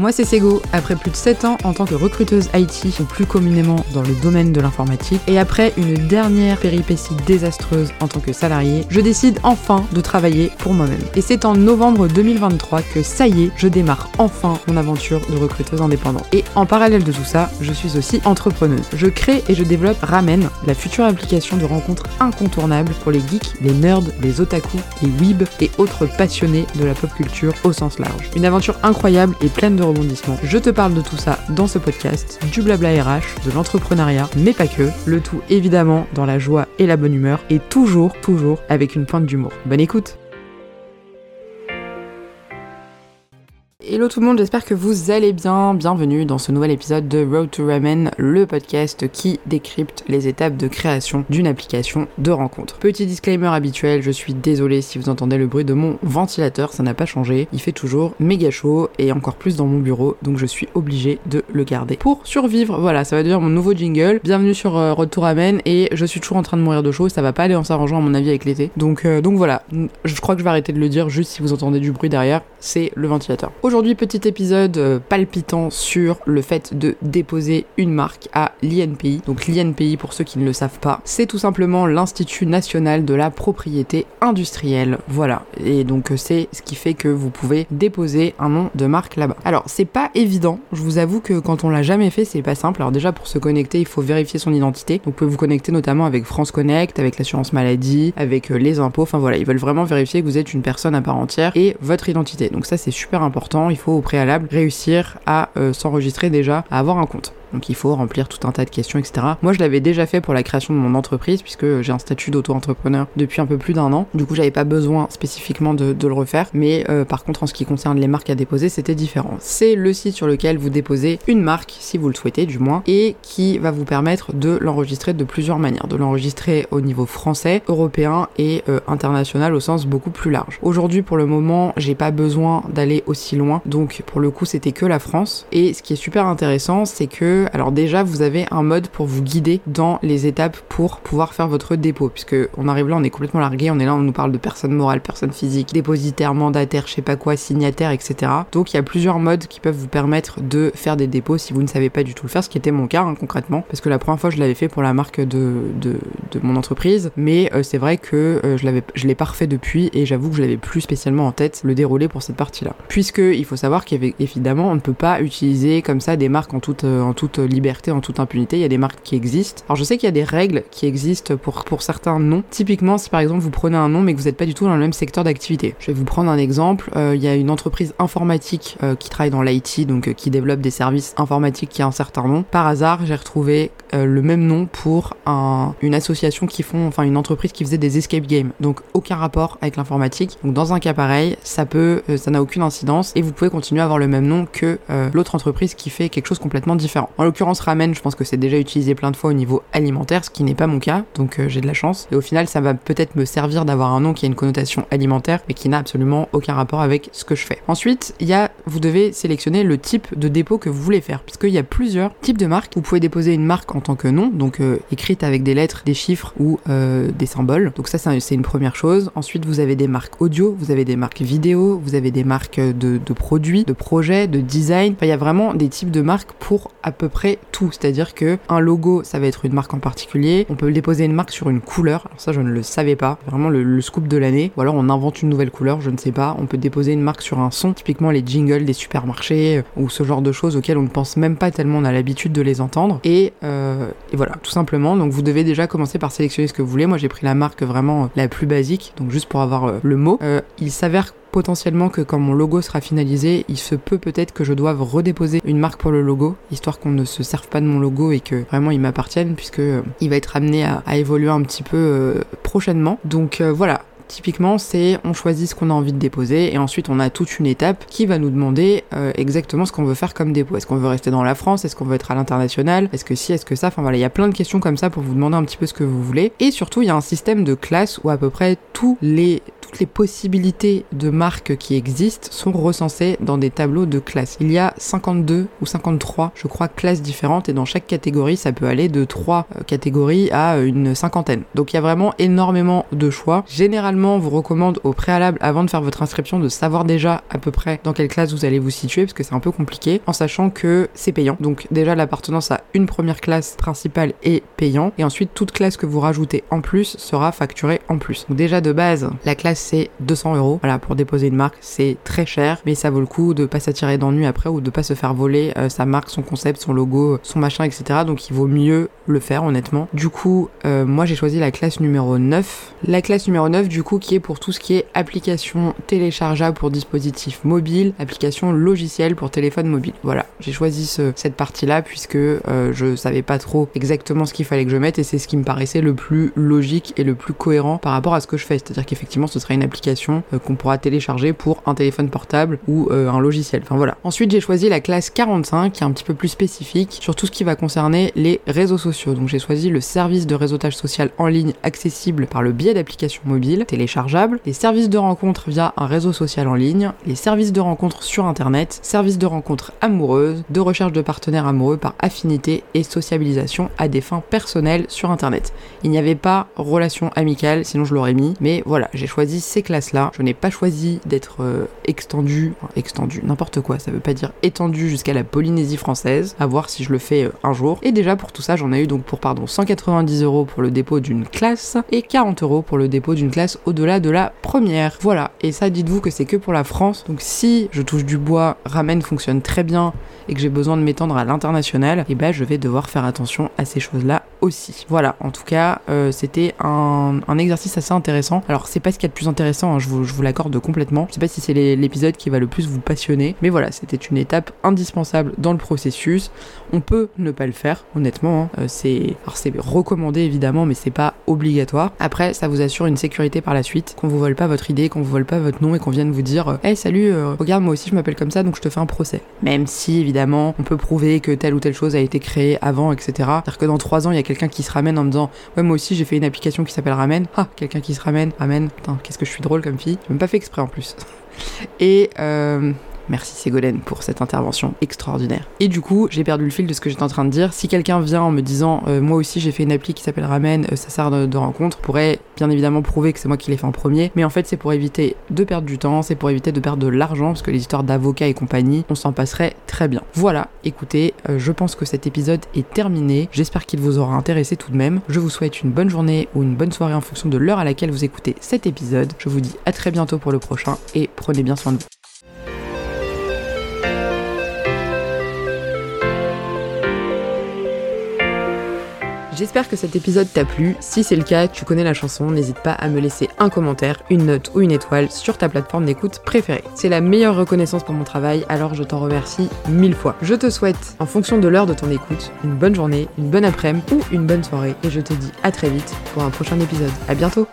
Moi c'est Sego, après plus de 7 ans en tant que recruteuse IT, ou plus communément dans le domaine de l'informatique, et après une dernière péripétie désastreuse en tant que salarié, je décide enfin de travailler pour moi-même. Et c'est en novembre 2023 que ça y est, je démarre enfin mon aventure de recruteuse indépendante. Et en parallèle de tout ça, je suis aussi entrepreneuse. Je crée et je développe Ramen, la future application de rencontres incontournable pour les geeks, les nerds, les otaku, les weebs et autres passionnés de la pop culture au sens large. Une aventure incroyable et pleine de Je te parle de tout ça dans ce podcast, du blabla RH, de l'entrepreneuriat, mais pas que. Le tout évidemment dans la joie et la bonne humeur et toujours, toujours avec une pointe d'humour. Bonne écoute Hello tout le monde, j'espère que vous allez bien. Bienvenue dans ce nouvel épisode de Road to Ramen, le podcast qui décrypte les étapes de création d'une application de rencontre. Petit disclaimer habituel, je suis désolée si vous entendez le bruit de mon ventilateur, ça n'a pas changé. Il fait toujours méga chaud et encore plus dans mon bureau, donc je suis obligée de le garder pour survivre. Voilà, ça va devenir mon nouveau jingle. Bienvenue sur euh, Road to Ramen et je suis toujours en train de mourir de chaud, ça va pas aller en s'arrangeant à mon avis avec l'été. Donc, euh, donc voilà, je crois que je vais arrêter de le dire juste si vous entendez du bruit derrière, c'est le ventilateur. Aujourd'hui, petit épisode euh, palpitant sur le fait de déposer une marque à l'INPI. Donc l'INPI, pour ceux qui ne le savent pas, c'est tout simplement l'Institut national de la propriété industrielle. Voilà. Et donc euh, c'est ce qui fait que vous pouvez déposer un nom de marque là-bas. Alors c'est pas évident. Je vous avoue que quand on l'a jamais fait, c'est pas simple. Alors déjà pour se connecter, il faut vérifier son identité. Donc vous pouvez vous connecter notamment avec France Connect, avec l'assurance maladie, avec euh, les impôts. Enfin voilà, ils veulent vraiment vérifier que vous êtes une personne à part entière et votre identité. Donc ça c'est super important, il faut au préalable réussir à euh, s'enregistrer déjà, à avoir un compte. Donc il faut remplir tout un tas de questions, etc. Moi, je l'avais déjà fait pour la création de mon entreprise, puisque j'ai un statut d'auto-entrepreneur depuis un peu plus d'un an. Du coup, j'avais pas besoin spécifiquement de, le refaire. Mais euh, par contre, en ce qui concerne les marques à déposer, c'était différent. C'est le site sur lequel vous déposez une marque, si vous le souhaitez du moins, et qui va vous permettre de l'enregistrer de plusieurs manières. De l'enregistrer au niveau français, européen et euh, international au sens beaucoup plus large. Aujourd'hui, pour le moment, j'ai pas besoin d'aller aussi loin. Donc pour le coup, c'était que la France. Et ce qui est super intéressant, c'est que alors déjà, vous avez un mode pour vous guider dans les étapes pour pouvoir faire votre dépôt, puisque on arrive là, on est complètement largué, on est là, on nous parle de personnes morales, personnes physiques, dépositaires, mandataires, je sais pas quoi, signataires, etc. Donc il y a plusieurs modes qui peuvent vous permettre de faire des dépôts si vous ne savez pas du tout le faire, ce qui était mon cas hein, concrètement, parce que la première fois je l'avais fait pour la marque de, mon entreprise, mais euh, c'est vrai que euh, je l'avais, je l'ai pas refait depuis et j'avoue que je l'avais plus spécialement en tête le dérouler pour cette partie-là. Puisque il faut savoir qu'évidemment on ne peut pas utiliser comme ça des marques en toute, euh, en toute liberté, en toute impunité. Il y a des marques qui existent. Alors je sais qu'il y a des règles qui existent pour, pour certains noms. Typiquement, si par exemple vous prenez un nom mais que vous n'êtes pas du tout dans le même secteur d'activité. Je vais vous prendre un exemple. Euh, il y a une entreprise informatique euh, qui travaille dans l'IT, donc euh, qui développe des services informatiques qui a un certain nom. Par hasard, j'ai retrouvé le même nom pour un, une association qui font, enfin une entreprise qui faisait des escape games. Donc aucun rapport avec l'informatique. Donc dans un cas pareil, ça peut, ça n'a aucune incidence et vous pouvez continuer à avoir le même nom que l'autre entreprise qui fait quelque chose complètement différent. En l'occurrence, ramen, je pense que c'est déjà utilisé plein de fois au niveau alimentaire, ce qui n'est pas mon cas, donc euh, j'ai de la chance. Et au final, ça va peut-être me servir d'avoir un nom qui a une connotation alimentaire, mais qui n'a absolument aucun rapport avec ce que je fais. Ensuite, il y a, vous devez sélectionner le type de dépôt que vous voulez faire, puisqu'il y a plusieurs types de marques. Vous pouvez déposer une marque en tant que nom, donc euh, écrite avec des lettres, des chiffres ou euh, des symboles. Donc ça, c'est une première chose. Ensuite, vous avez des marques audio, vous avez des marques vidéo, vous avez des marques de, produits, de projets, de design. Enfin, il y a vraiment des types de marques pour à peu près tout. C'est-à-dire que un logo, ça va être une marque en particulier. On peut déposer une marque sur une couleur. Alors ça, je ne le savais pas. Vraiment le, scoop de l'année. Ou alors on invente une nouvelle couleur, je ne sais pas. On peut déposer une marque sur un son, typiquement les jingles des supermarchés euh, ou ce genre de choses auxquelles on ne pense même pas tellement on a l'habitude de les entendre. Et, euh, voilà, tout simplement. Donc vous devez déjà commencer par sélectionner ce que vous voulez. Moi, j'ai pris la marque vraiment la plus basique, donc juste pour avoir euh, le mot. il s'avère potentiellement que quand mon logo sera finalisé, il se peut peut-être que je doive redéposer une marque pour le logo, histoire qu'on ne se serve pas de mon logo et que vraiment il m'appartienne, puisque euh, il va être amené à, évoluer un petit peu euh, prochainement. Donc euh, voilà, Typiquement, c'est on choisit ce qu'on a envie de déposer et ensuite on a toute une étape qui va nous demander exactement ce qu'on veut faire comme dépôt. Est-ce qu'on veut rester dans la France? Est-ce qu'on veut être à l'international? Est-ce que si Est-ce que ça? Enfin voilà, il y a plein de questions comme ça pour vous demander un petit peu ce que vous voulez. Et surtout, il y a un système de classe où à peu près tous les les possibilités de marques qui existent sont recensées dans des tableaux de classes. Il y a 52 ou 53, je crois, classes différentes et dans chaque catégorie, ça peut aller de 3 euh, catégories à une cinquantaine. Donc il y a vraiment énormément de choix. Généralement, idéalement vous recommande au préalable, avant de faire votre inscription, de savoir déjà à peu près dans quelle classe vous allez vous situer, parce que c'est un peu compliqué, en sachant que c'est payant. Donc déjà l'appartenance à une première classe principale est payant, et ensuite toute classe que vous rajoutez en plus sera facturée en plus. Donc déjà de base, la classe c'est 200 euros. Voilà, pour déposer une marque, c'est très cher, mais ça vaut le coup de pas s'attirer d'ennui après ou de pas se faire voler euh, sa marque, son concept, son logo, son machin, etc. Donc il vaut mieux le faire honnêtement. Du coup, euh, moi j'ai choisi la classe numéro 9. La classe numéro 9 du coup qui est pour tout ce qui est application téléchargeable pour dispositifs mobiles, application logicielle pour téléphone mobile. Voilà, j'ai choisi cette partie-là puisque euh, je savais pas trop exactement ce qu'il fallait que je mette et c'est ce qui me paraissait le plus logique et le plus cohérent par rapport à ce que je fais. C'est-à-dire qu'effectivement ce une application euh, qu'on pourra télécharger pour un téléphone portable ou un logiciel. Enfin voilà. Ensuite j'ai choisi la classe 45 qui est un petit peu plus spécifique sur tout ce qui va concerner les réseaux sociaux. Donc j'ai choisi le service de réseautage social en ligne accessible par le biais d'applications mobiles téléchargeables, les services de rencontre via un réseau social en ligne, les services de rencontre sur internet, services de rencontre amoureuses, de recherche de partenaires amoureux par affinité et sociabilisation à des fins personnelles sur internet. Il n'y avait pas relation amicale, sinon je l'aurais mis, mais voilà, j'ai choisi ces classes-là. Je n'ai pas choisi d'être euh, extendu, extendu, n'importe quoi, ça veut pas dire étendu jusqu'à la Polynésie française, à voir si je le fais euh, un jour. Et déjà pour tout ça, j'en ai eu donc pour pardon 190 euros pour le dépôt d'une classe et 40 euros pour le dépôt d'une classe au-delà de la première. Voilà, et ça dites-vous que c'est que pour la France. Donc si je touche du bois, Ramen fonctionne très bien et que j'ai besoin de m'étendre à l'international, et eh ben je vais devoir faire attention à ces choses-là aussi. Voilà, en tout cas, euh, c'était un, exercice assez intéressant. Alors c'est pas ce qu'il y a de plus intéressant, hein, je vous, l'accorde complètement. Je sais pas si c'est l'épisode qui va le plus vous passionner, mais voilà, c'était une étape indispensable dans le processus. On peut ne pas le faire, honnêtement. Hein. Euh, c'est recommandé évidemment, mais c'est pas obligatoire. Après, ça vous assure une sécurité par la suite, qu'on vous vole pas votre idée, qu'on vous vole pas votre nom et qu'on vienne vous dire, hey salut, euh, regarde moi aussi je m'appelle comme ça, donc je te fais un procès. Même si évidemment on peut prouver que telle ou telle chose a été créée avant, etc. C'est-à-dire que dans trois ans il y a quelqu'un qui se ramène en me disant, ouais moi aussi j'ai fait une application qui s'appelle Ramen. Ah, quelqu'un qui se ramène, Ramen. Putain, qu'est-ce que je suis drôle comme fille. J'ai même pas fait exprès en plus. Et euh, Merci Ségolène pour cette intervention extraordinaire. Et du coup, j'ai perdu le fil de ce que j'étais en train de dire. Si quelqu'un vient en me disant euh, moi aussi j'ai fait une appli qui s'appelle Ramen, euh, ça sert de, rencontre, pourrait bien évidemment prouver que c'est moi qui l'ai fait en premier. Mais en fait, c'est pour éviter de perdre du temps, c'est pour éviter de perdre de l'argent, parce que les histoires d'avocats et compagnie, on s'en passerait très bien. Voilà, écoutez, euh, je pense que cet épisode est terminé. J'espère qu'il vous aura intéressé tout de même. Je vous souhaite une bonne journée ou une bonne soirée en fonction de l'heure à laquelle vous écoutez cet épisode. Je vous dis à très bientôt pour le prochain et prenez bien soin de vous. J'espère que cet épisode t'a plu. Si c'est le cas, tu connais la chanson, n'hésite pas à me laisser un commentaire, une note ou une étoile sur ta plateforme d'écoute préférée. C'est la meilleure reconnaissance pour mon travail, alors je t'en remercie mille fois. Je te souhaite, en fonction de l'heure de ton écoute, une bonne journée, une bonne après-midi ou une bonne soirée, et je te dis à très vite pour un prochain épisode. À bientôt